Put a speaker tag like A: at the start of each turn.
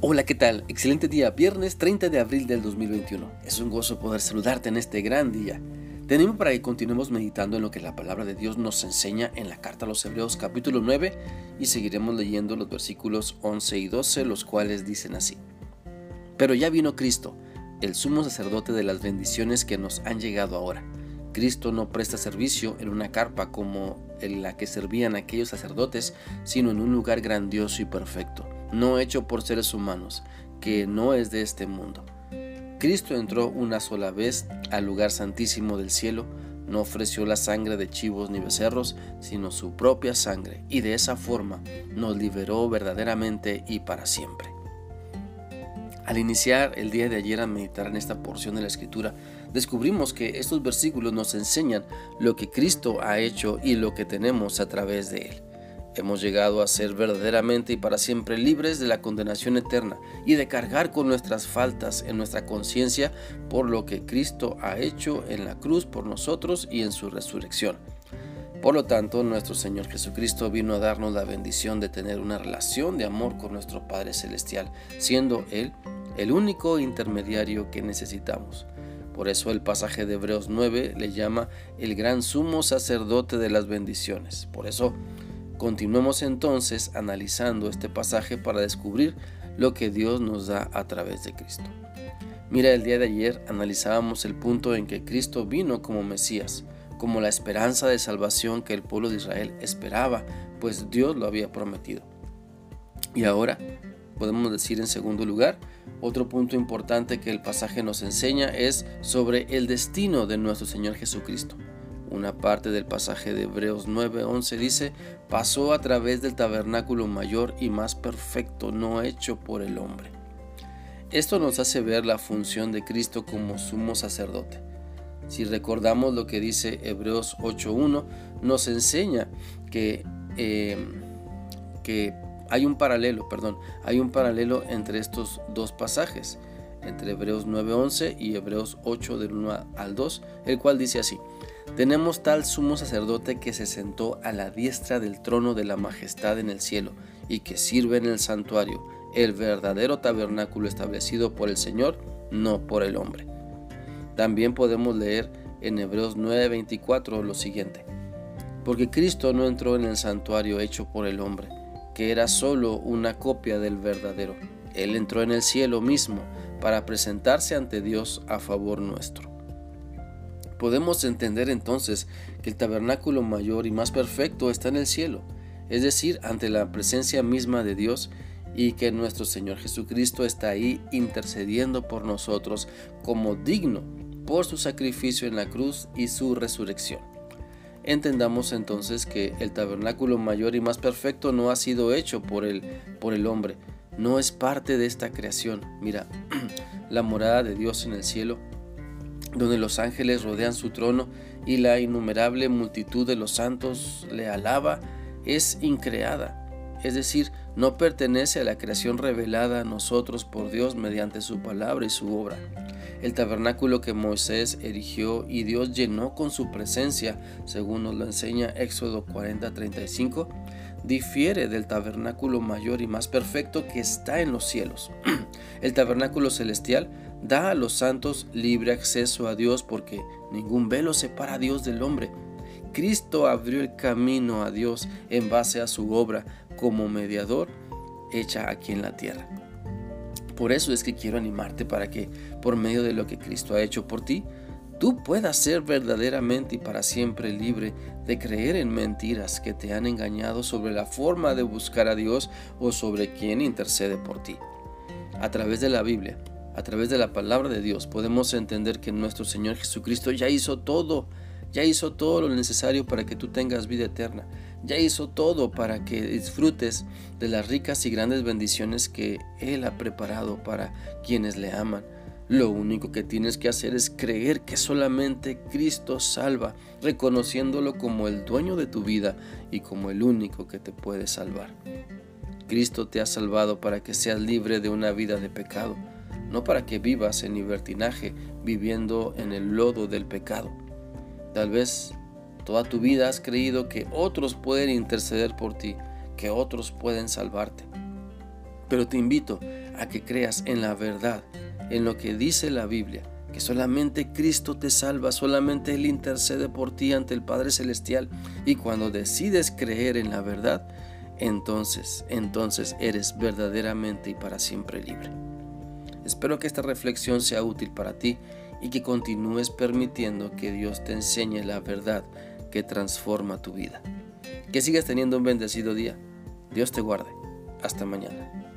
A: Hola, ¿qué tal? Excelente día, viernes 30 de abril del 2021. Es un gozo poder saludarte en este gran día. Tenemos para que continuemos meditando en lo que la palabra de Dios nos enseña en la carta a los Hebreos capítulo 9 y seguiremos leyendo los versículos 11 y 12, los cuales dicen así. Pero ya vino Cristo, el sumo sacerdote de las bendiciones que nos han llegado ahora. Cristo no presta servicio en una carpa como en la que servían aquellos sacerdotes, sino en un lugar grandioso y perfecto no hecho por seres humanos, que no es de este mundo. Cristo entró una sola vez al lugar santísimo del cielo, no ofreció la sangre de chivos ni becerros, sino su propia sangre, y de esa forma nos liberó verdaderamente y para siempre. Al iniciar el día de ayer a meditar en esta porción de la Escritura, descubrimos que estos versículos nos enseñan lo que Cristo ha hecho y lo que tenemos a través de Él. Hemos llegado a ser verdaderamente y para siempre libres de la condenación eterna y de cargar con nuestras faltas en nuestra conciencia por lo que Cristo ha hecho en la cruz por nosotros y en su resurrección. Por lo tanto, nuestro Señor Jesucristo vino a darnos la bendición de tener una relación de amor con nuestro Padre Celestial, siendo Él el único intermediario que necesitamos. Por eso el pasaje de Hebreos 9 le llama el gran sumo sacerdote de las bendiciones. Por eso Continuemos entonces analizando este pasaje para descubrir lo que Dios nos da a través de Cristo. Mira, el día de ayer analizábamos el punto en que Cristo vino como Mesías, como la esperanza de salvación que el pueblo de Israel esperaba, pues Dios lo había prometido. Y ahora podemos decir en segundo lugar, otro punto importante que el pasaje nos enseña es sobre el destino de nuestro Señor Jesucristo. Una parte del pasaje de Hebreos 9:11 dice, pasó a través del tabernáculo mayor y más perfecto, no hecho por el hombre. Esto nos hace ver la función de Cristo como sumo sacerdote. Si recordamos lo que dice Hebreos 8.1, nos enseña que, eh, que hay un paralelo, perdón, hay un paralelo entre estos dos pasajes, entre Hebreos 9.11 y Hebreos 8 del 1 al 2, el cual dice así, tenemos tal sumo sacerdote que se sentó a la diestra del trono de la majestad en el cielo y que sirve en el santuario, el verdadero tabernáculo establecido por el Señor, no por el hombre. También podemos leer en Hebreos 9:24 lo siguiente, porque Cristo no entró en el santuario hecho por el hombre, que era solo una copia del verdadero. Él entró en el cielo mismo para presentarse ante Dios a favor nuestro. Podemos entender entonces que el tabernáculo mayor y más perfecto está en el cielo, es decir, ante la presencia misma de Dios y que nuestro Señor Jesucristo está ahí intercediendo por nosotros como digno por su sacrificio en la cruz y su resurrección. Entendamos entonces que el tabernáculo mayor y más perfecto no ha sido hecho por el, por el hombre, no es parte de esta creación. Mira, la morada de Dios en el cielo donde los ángeles rodean su trono y la innumerable multitud de los santos le alaba, es increada, es decir, no pertenece a la creación revelada a nosotros por Dios mediante su palabra y su obra. El tabernáculo que Moisés erigió y Dios llenó con su presencia, según nos lo enseña Éxodo 40:35, difiere del tabernáculo mayor y más perfecto que está en los cielos. El tabernáculo celestial da a los santos libre acceso a Dios porque ningún velo separa a Dios del hombre. Cristo abrió el camino a Dios en base a su obra como mediador hecha aquí en la tierra. Por eso es que quiero animarte para que, por medio de lo que Cristo ha hecho por ti, tú puedas ser verdaderamente y para siempre libre de creer en mentiras que te han engañado sobre la forma de buscar a Dios o sobre quién intercede por ti. A través de la Biblia, a través de la palabra de Dios podemos entender que nuestro Señor Jesucristo ya hizo todo, ya hizo todo lo necesario para que tú tengas vida eterna, ya hizo todo para que disfrutes de las ricas y grandes bendiciones que Él ha preparado para quienes le aman. Lo único que tienes que hacer es creer que solamente Cristo salva, reconociéndolo como el dueño de tu vida y como el único que te puede salvar. Cristo te ha salvado para que seas libre de una vida de pecado no para que vivas en libertinaje viviendo en el lodo del pecado. Tal vez toda tu vida has creído que otros pueden interceder por ti, que otros pueden salvarte. Pero te invito a que creas en la verdad, en lo que dice la Biblia, que solamente Cristo te salva, solamente Él intercede por ti ante el Padre Celestial. Y cuando decides creer en la verdad, entonces, entonces eres verdaderamente y para siempre libre. Espero que esta reflexión sea útil para ti y que continúes permitiendo que Dios te enseñe la verdad que transforma tu vida. Que sigas teniendo un bendecido día. Dios te guarde. Hasta mañana.